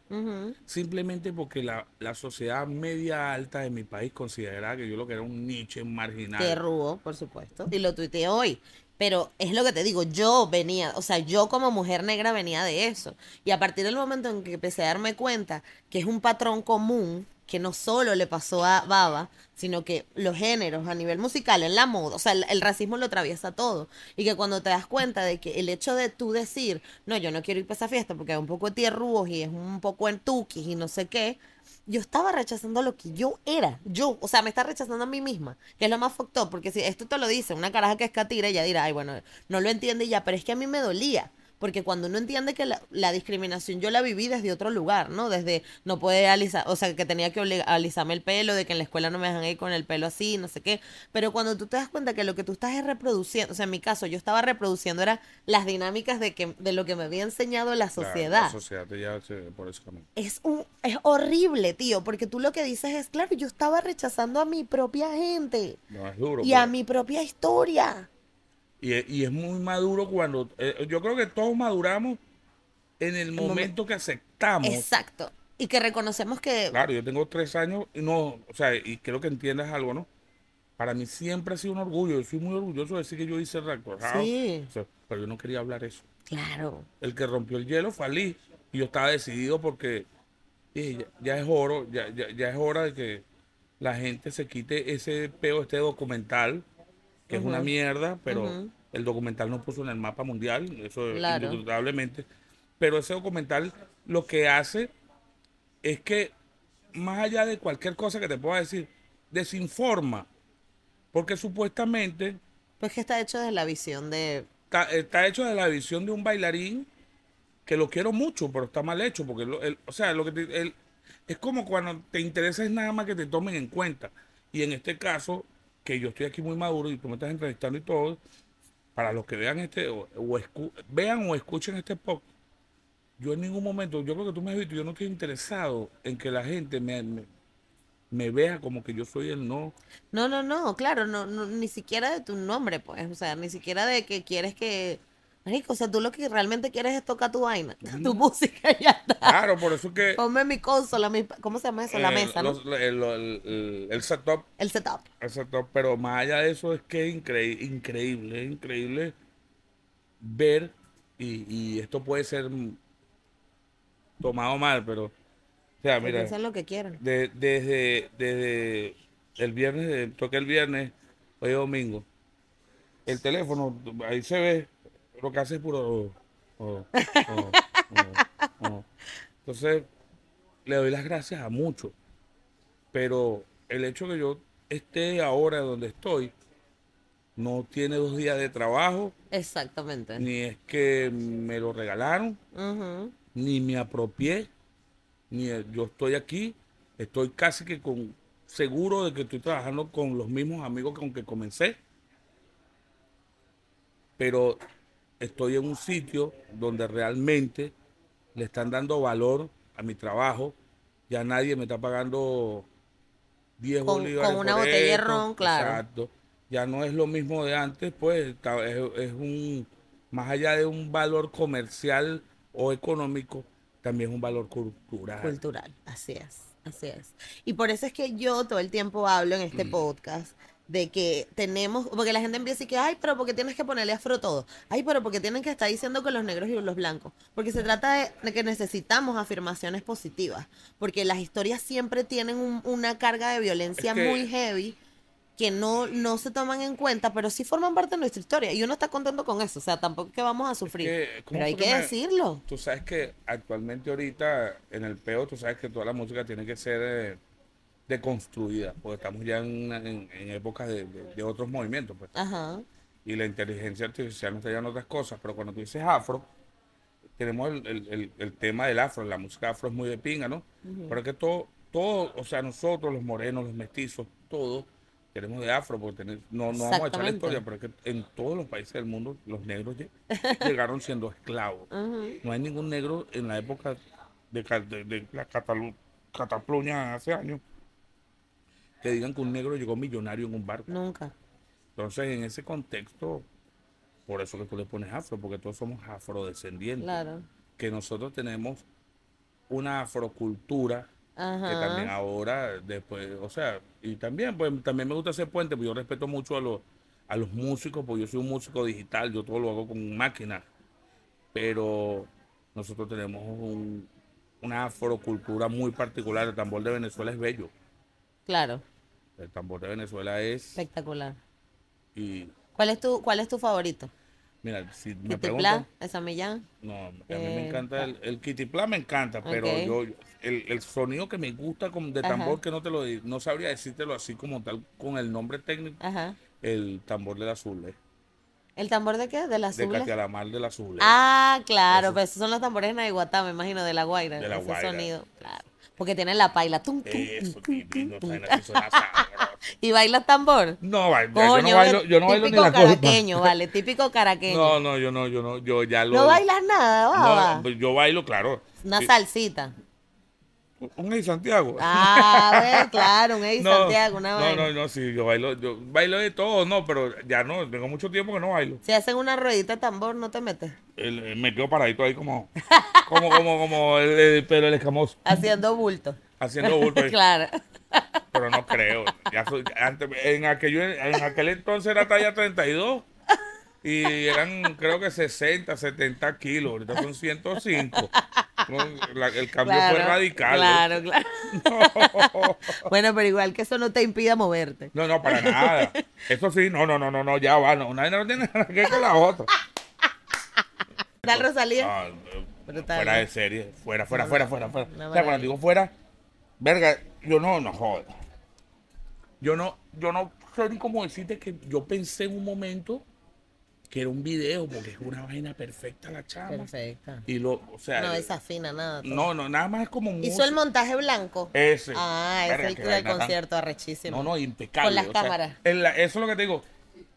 Simplemente porque la, la sociedad media alta de mi país consideraba que yo lo que era un nicho marginal. Te rubo, por supuesto. Y lo tuiteé hoy. Pero es lo que te digo, yo venía, o sea, yo como mujer negra venía de eso. Y a partir del momento en que empecé a darme cuenta que es un patrón común, que no solo le pasó a Baba, sino que los géneros a nivel musical, en la moda, o sea, el, racismo lo atraviesa todo. Y que cuando te das cuenta de que el hecho de tú decir, no, yo no quiero ir para esa fiesta porque es un poco de tierrúos y es un poco en tuquis y no sé qué, yo estaba rechazando lo que yo era, yo, o sea, me está rechazando a mí misma, que es lo más fucked up, porque si esto te lo dice una caraja que es catira, ella dirá, ay, bueno, no lo entiende ya, pero es que a mí me dolía, porque cuando uno entiende que la, la discriminación yo la viví desde otro lugar, ¿no? Desde no poder alisar, o sea, que tenía que alisarme el pelo, de que en la escuela no me dejan ir con el pelo así, no sé qué, pero cuando tú te das cuenta que lo que tú estás es reproduciendo, o sea, en mi caso, yo estaba reproduciendo era las dinámicas de, que, de lo que me había enseñado la sociedad La, sociedad ese- por camino. es un es horrible, tío, porque tú lo que dices es, claro, yo estaba rechazando a mi propia gente No, es duro. y a mi propia historia. Y, es- y es muy maduro cuando. eh, yo creo que todos maduramos en el momen- momento que aceptamos. Exacto. Y que reconocemos que Claro, yo tengo tres años y no. O sea, y quiero que entiendas algo, ¿no? Para mí siempre ha sido un orgullo. Yo soy muy orgulloso de decir que yo hice Reactor House. Sí. O sea, pero yo no quería hablar eso. claro, El que rompió el hielo fue Ali. Y yo estaba decidido porque dije, ya, ya es hora, ya, ya, ya es hora de que la gente se quite ese peo, este documental, que es una mierda, pero el documental no puso en el mapa mundial, eso Claro. indudablemente. Pero ese documental lo que hace es que, más allá de cualquier cosa que te pueda decir, desinforma. Porque supuestamente pues que está hecho desde la visión de está, está hecho de la visión de un bailarín que lo quiero mucho, pero está mal hecho, porque lo- el- o sea, lo que te- el- es como cuando te interesa es nada más que te tomen en cuenta. Y en este caso, que yo estoy aquí muy maduro y tú me estás entrevistando y todo, para los que vean este, o, escu- vean o escuchen este podcast, yo en ningún momento, yo creo que tú me has visto, yo no estoy interesado en que la gente me, me, me vea como que yo soy el no. No, no, no, claro, no, no, ni siquiera de tu nombre, pues, o sea, ni siquiera de que quieres que Marico, o sea, tú lo que realmente quieres es tocar tu vaina, <laughs> tu música y ya está. Claro, por eso es que... Ponme mi consola, mi, ¿cómo se llama eso? La eh, mesa, ¿no? el, el- el- el setup El setup. Pero más allá de eso es que es increíble, increíble, es increíble ver, y, y esto puede ser tomado mal, pero, o sea, mira, piensen lo que quieran. de- desde, desde el viernes, toqué el viernes, hoy es domingo, el teléfono, ahí se ve, lo que hace es puro... oh, oh. Entonces, le doy las gracias a muchos, pero el hecho que yo esté ahora donde estoy, no tiene dos días de trabajo, Exactamente. ni es que me lo regalaron, ni me apropié, ni el- yo estoy aquí, estoy casi que con seguro de que estoy trabajando con los mismos amigos con que comencé, pero estoy en un sitio donde realmente le están dando valor a mi trabajo Ya nadie me está pagando 10 Con- bolívares. con una por botella de ron, claro. Exacto. Ya no es lo mismo de antes, pues es, es un, más allá de un valor comercial o económico, también es un valor cultural. cultural. Así es, así es. Y por eso es que yo todo el tiempo hablo en Mm. este podcast de que tenemos, porque la gente empieza y que, ay, pero ¿por qué tienes que ponerle afro todo? Ay, pero ¿por qué tienen que estar diciendo que los negros y los blancos? Porque se trata de, que necesitamos afirmaciones positivas, porque las historias siempre tienen un- una carga de violencia Es que- muy heavy que no, no se toman en cuenta, pero sí forman parte de nuestra historia. Y uno está contento con eso, o sea, tampoco es que vamos a sufrir, que, ¿cómo pero hay que decirlo. Tú sabes que actualmente ahorita en el peo, tú sabes que toda la música tiene que ser eh, deconstruida, porque estamos ya en, en, en épocas de, de- de otros movimientos, pues. Ajá. Y la inteligencia artificial nos está llevando otras cosas, pero cuando tú dices afro, tenemos el, el- el- el tema del afro, la música afro es muy de pinga, ¿no? Pero es que todo, todo, o sea, nosotros, los morenos, los mestizos, todos tenemos de afro, porque tener- no, no vamos a echar la historia, pero es que en todos los países del mundo los negros lle- <laughs> llegaron siendo esclavos. No hay ningún negro en la época de, de- de la Catalu- Catapluña hace años que digan que un negro llegó millonario en un barco. Nunca. Entonces, en ese contexto, por eso que tú le pones afro, porque todos somos afrodescendientes. Claro. Que nosotros tenemos una afrocultura que también ahora, después, o sea, y también, pues también me gusta hacer puente, pues yo respeto mucho a los, a los músicos, porque yo soy un músico digital, yo todo lo hago con máquina, pero nosotros tenemos un- una afrocultura muy particular, el tambor de Venezuela es bello, Claro. El tambor de Venezuela es, Espectacular. y ¿Cuál es tu, cuál es tu favorito? mira, si me preguntan, Pla, esa Millán. no, a mí Eh, me encanta el, el Kitty me encanta, pero yo, el, el sonido que me gusta con, de Ajá. tambor, que no te lo no sabría decírtelo así como tal, con el nombre técnico, Ajá. el tambor del azul, eh, ¿El tambor de qué? ¿De la de azul? Catialamar del azul. eh. Ah, claro, Eso. pero esos son los tambores de Naiguatá, me imagino, de la Guaira. De La ese Guaira. sonido, claro. Porque tienen la paila. tum, tum, Eso, tum, divino, suena sabroso. ¿Y bailas tambor? No, yo no bailo, yo no bailo ni típico la culpa. caraqueño, vale, típico caraqueño. No, no, yo no, yo no, yo ya lo. ¿No bailas nada, baba? No, pues yo bailo, claro. Una salsita. Un Ey Santiago. Ah, ve, <laughs> claro, un Eddie No, Santiago, una no, no, no, sí, yo bailo, yo bailo de todo, no, pero ya no, tengo mucho tiempo que no bailo. Si hacen una ruedita de tambor, no te metes. El- el- me quedo paradito ahí como, como, como, como el, el- pero el escamoso, Haciendo bulto. haciendo bulto <laughs> claro. Pero no creo. Ya soy- antes, en, aquello, en aquel entonces era talla 32 y eran creo que 60, 70 kilos. Ahorita son 105. La- el cambio fue Claro, radical. Claro, claro. No. <laughs> Bueno, pero igual que eso no te impida moverte. no, no, para nada. Eso sí, no, no, no, no, no ya va. No, una no tiene nada que ver con la otra. ¿Tal Rosalía? Ah, eh, Brutal, fuera de serie. Fuera, fuera, fuera, fuera. fuera. O sea, cuando digo fuera, verga, yo no, no joda. Yo no, yo no sé ni cómo decirte que yo pensé en un momento que era un video, porque es una vaina perfecta la chama. Perfecta. Y lo, o sea, No desafina nada. todo. no, no, nada más es como Hizo música. el montaje blanco. Ese. Ah, es Verga, el vaina tan- concierto, arrechísimo. No, no, impecable. Con las o cámaras. la- eso es lo que te digo.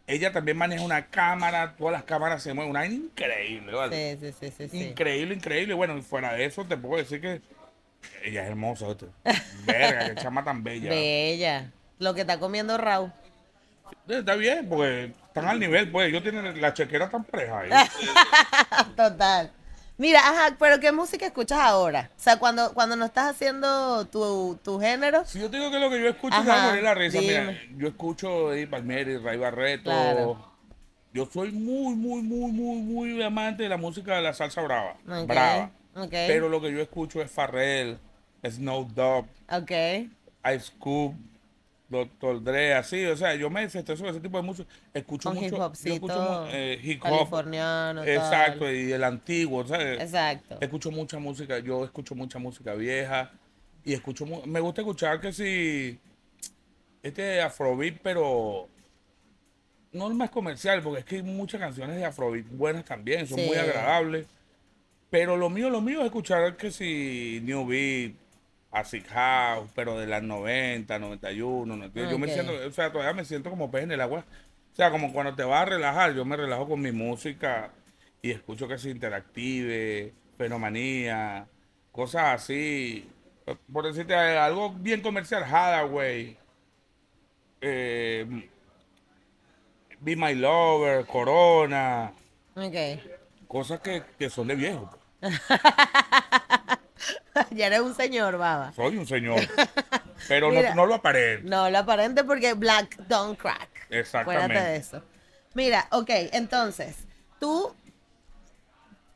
Ella también maneja una cámara, todas las cámaras se mueven, una vaina increíble, ¿vale? Sí, sí, sí, sí. sí. Increíble, increíble. Bueno, fuera de eso, te puedo decir que ella es hermosa. ¿viste? Verga, qué chama tan bella. <laughs> Bella. Lo que está comiendo Raúl. Está bien, porque están al nivel, pues. Ellos tienen la chequera tan preja ahí. <laughs> Total. Mira, ajá, pero ¿qué música escuchas ahora? O sea, cuando, cuando no estás haciendo tu, tu género. Si yo te digo que lo que yo escucho Ajá, morir la risa, mira, yo escucho Eddie Palmieri, Ray Barreto. Claro. Yo soy muy, muy, muy, muy, muy amante de la música de la salsa brava. Brava. Pero lo que yo escucho es Farrell, Snow Dogg, Ok. Ice Cube, Dr. Dre, así, o sea, yo me desesto ese tipo de música. Escucho Con hip mucho, yo hopcito escucho eh, hip hop, californiano. tal. exacto, y el antiguo, ¿sabes? Exacto. Escucho mucha música, yo escucho mucha música vieja y escucho, me gusta escuchar que si este afrobeat, pero no el más comercial, porque es que hay muchas canciones de afrobeat buenas también, son Sí. muy agradables. Pero lo mío, lo mío es escuchar que si New Beat, Acid House, pero de las 90, 91, 92. Yo me siento, o sea, todavía me siento como pez en el agua. O sea, como cuando te vas a relajar, yo me relajo con mi música y escucho que se interactive, fenomanía, cosas así. Por decirte algo bien comercial, Hathaway, eh, Be My Lover, Corona, Ok. cosas que, que son de viejo. <laughs> <laughs> ya eres un señor, baba. Soy un señor. <laughs> Pero Mira. no, no lo aparento. No, lo aparente porque black don't crack. Exactamente. Acuérdate de eso. Mira, ok, entonces, tú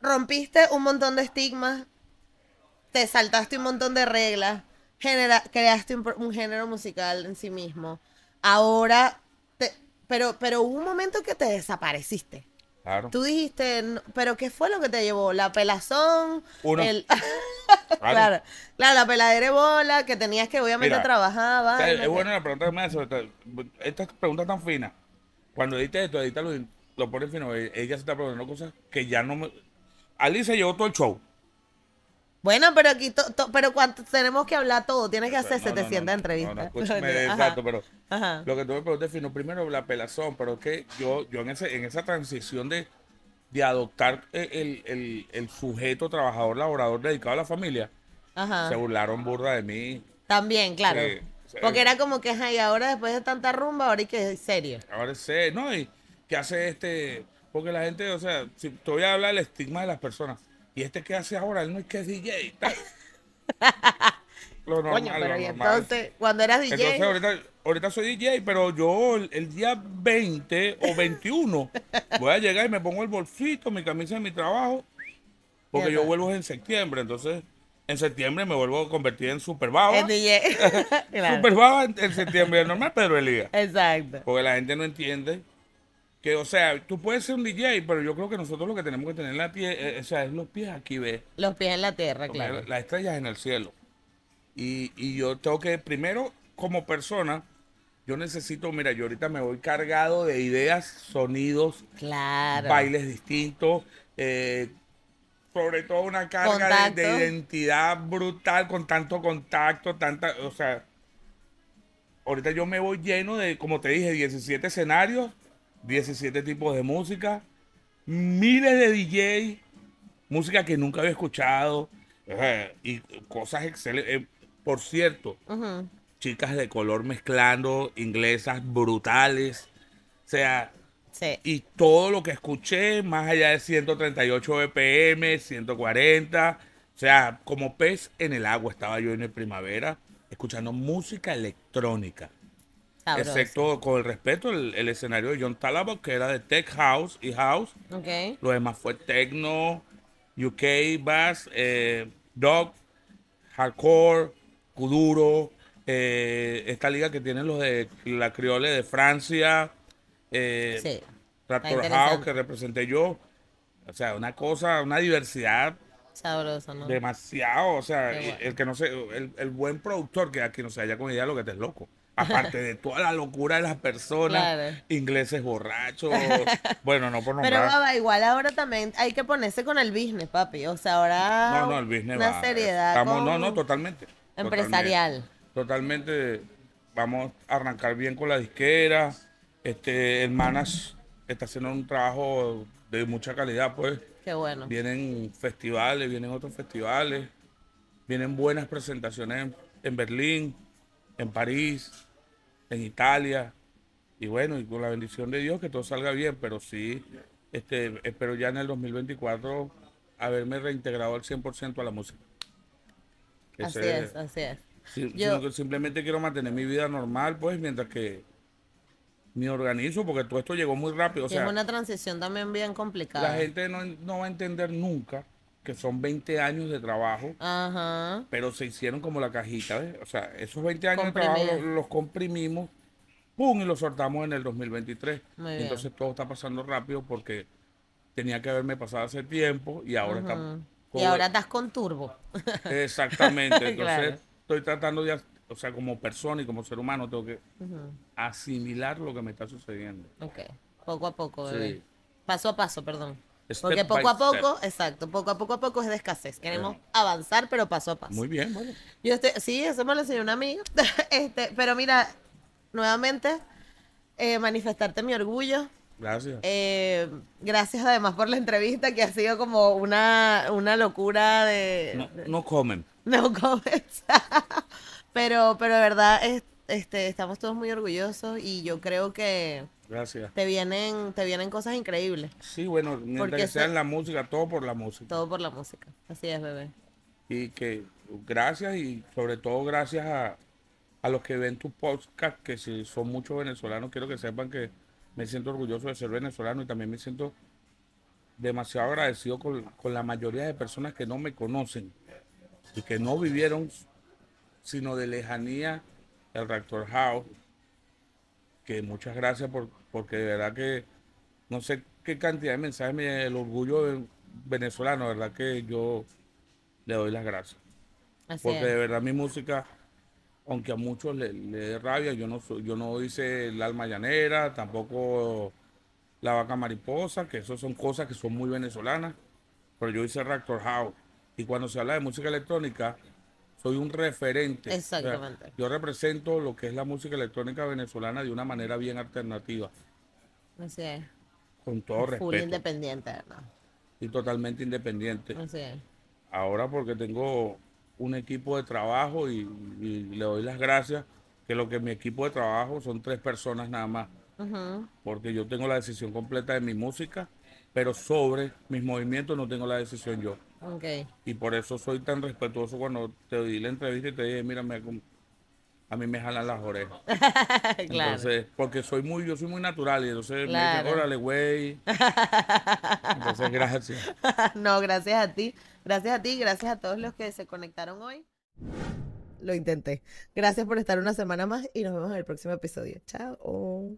rompiste un montón de estigmas, te saltaste un montón de reglas, genera- creaste un, un género musical en sí mismo. Ahora, te- pero, pero hubo un momento que te desapareciste. Claro. Tú dijiste, "No", pero ¿qué fue lo que te llevó? ¿La pelazón? Uno. El... <laughs> claro, claro, la peladera de bola, que tenías que obviamente Mira, trabajar. O sea, vaina, es buena la pregunta que me hace. esta- Estas preguntas tan finas. Cuando edites esto, edita lo, lo pones fino. e- Ella se está preguntando cosas que ya no me. Ali se llevó todo el show. Bueno, pero aquí, to- to- pero cuánto tenemos que hablar todo, tienes que hacer No, no, 700 no, no, entrevistas. <laughs> Escúchame, Ajá, exacto, pero ajá. lo que tú me preguntas fino, primero la pelazón, pero que yo, yo en, ese, en esa transición de, de adoptar el, el- el- el sujeto trabajador, laborador dedicado a la familia, Ajá. se burlaron burda de mí. También, claro. Porque era como que, y ahora después de tanta rumba, ahora hay que serio. Ahora sé, ¿no? Y qué hace este, porque la gente, o sea, si te voy a hablar del estigma de las personas, y este qué hace ahora, él no es que es DJ tal. <laughs> Lo normal, Coño, pero lo y normal. entonces, cuando eras DJ, Entonces ahorita, ahorita soy DJ, pero yo el, el día 20 o 21 voy a llegar y me pongo el bolsito, mi camisa de mi trabajo, porque yo vuelvo en septiembre, entonces en septiembre me vuelvo a convertir en super baba. es <laughs> DJ. <laughs> Claro. Super baba en, en septiembre, normal Pedro Elías. Exacto. Porque la gente no entiende que, o sea, tú puedes ser un DJ, pero yo creo que nosotros lo que tenemos que tener en la pie, eh, o sea, es los pies aquí, ¿ves? Los pies en la tierra, claro. la- Las estrellas en el cielo. Y, y yo tengo que, primero, como persona, yo necesito, mira, yo ahorita me voy cargado de ideas, sonidos, Claro. bailes distintos, eh, sobre todo una carga de identidad brutal con tanto contacto, tanta, o sea, ahorita yo me voy lleno de, como te dije, 17 escenarios, 17 tipos de música, miles de DJ, música que nunca había escuchado, eh, y cosas excelentes. Eh, por cierto, chicas de color mezclando, inglesas brutales, o sea, Sí. y todo lo que escuché, más allá de 138 BPM, 140, o sea, como pez en el agua estaba yo en el primavera, escuchando música electrónica. Sabroso. Excepto, con el respeto, el, el escenario de John Talabot, que era de Tech House y House. Lo demás fue Techno, UK, Bass, eh, Dog, Hardcore, Kuduro, eh, esta liga que tienen los de la Criole de Francia, eh, Sí. House que representé yo. O sea, una cosa, una diversidad Sabroso, ¿no? demasiado. O sea, bueno. el que no sé, el, el buen productor que aquí no se haya con idea lo que te es loco. Aparte de toda la locura de las personas, Claro. ingleses borrachos. <laughs> bueno, no por Pero nombrar. baba, igual ahora también hay que ponerse con el business, papi. O sea, ahora No, no, el business una va. seriedad Estamos- no, con- no, totalmente. empresarial. Totalmente, totalmente vamos a arrancar bien con la disquera. Este, el manage está haciendo un trabajo de mucha calidad, pues. Qué bueno. Vienen festivales, vienen otros festivales, vienen buenas presentaciones en, en Berlín, en París, en Italia. Y bueno, y con la bendición de Dios que todo salga bien, pero sí, este, espero ya en el 2024 haberme reintegrado al 100% a la música. Así es, así es. Yo- simplemente quiero mantener mi vida normal, pues, mientras que me organizo, porque todo esto llegó muy rápido. O sea, es una transición también bien complicada. la gente no, no va a entender nunca que son 20 años de trabajo, Ajá. pero se hicieron como la cajita, ¿ves? O sea, esos 20 años de trabajo los, los comprimimos, pum, y los soltamos en el 2023. Muy bien. Entonces todo está pasando rápido porque tenía que haberme pasado hace tiempo y ahora está... Ujú. Y ahora estás con turbo. Exactamente. <laughs> Entonces, Claro. estoy tratando de, o sea, como persona y como ser humano, tengo que asimilar lo que me está sucediendo. Ok. Poco a poco, Sí. bebé. Paso a paso, perdón. Porque poco a poco, step. exacto, poco a poco a poco es de escasez. Queremos Ajá. avanzar, pero paso a paso. Muy bien, bueno. Yo estoy, sí, eso me lo enseñó una amiga. <laughs> este, pero mira, nuevamente, eh, manifestarte mi orgullo Gracias. Eh, gracias además por la entrevista que ha sido como una, una locura de... No, no comen. No comments. <laughs> pero, pero de verdad es- este, estamos todos muy orgullosos y yo creo que Gracias. te vienen, te vienen cosas increíbles. Sí, bueno, mientras Porque que sea se- en la música, todo por la música. Todo por la música. Así es, bebé. Y que gracias y sobre todo gracias a, a los que ven tu podcast, que si son muchos venezolanos, quiero que sepan que me siento orgulloso de ser venezolano y también me siento demasiado agradecido con, con la mayoría de personas que no me conocen y que no vivieron sino de lejanía el Reactor House. Que muchas gracias por, porque de verdad que no sé qué cantidad de mensajes me el orgullo venezolano, de verdad que yo le doy las gracias. Así Porque de verdad mi música, aunque a muchos le, le dé rabia, yo no soy, yo no hice el alma llanera, tampoco la vaca mariposa, que eso son cosas que son muy venezolanas, pero yo hice Reactor House. Y cuando se habla de música electrónica, soy un referente. O sea, Exactamente. yo represento lo que es la música electrónica venezolana de una manera bien alternativa, Así es. con todo Full respeto independiente, ¿verdad? y totalmente independiente. Así es. ahora porque tengo un equipo de trabajo y, y le doy las gracias que lo que mi equipo de trabajo son tres personas nada más porque yo tengo la decisión completa de mi música pero sobre mis movimientos no tengo la decisión yo Ok. y por eso soy tan respetuoso cuando te di la entrevista y te dije mira me- a mí me jalan las orejas <laughs> claro. entonces porque soy muy yo soy muy natural y entonces me Claro. dicen órale güey <laughs> entonces gracias no, gracias a ti. Gracias a ti, gracias a todos los que se conectaron hoy. Lo intenté. Gracias por estar una semana más y nos vemos en el próximo episodio. Chao.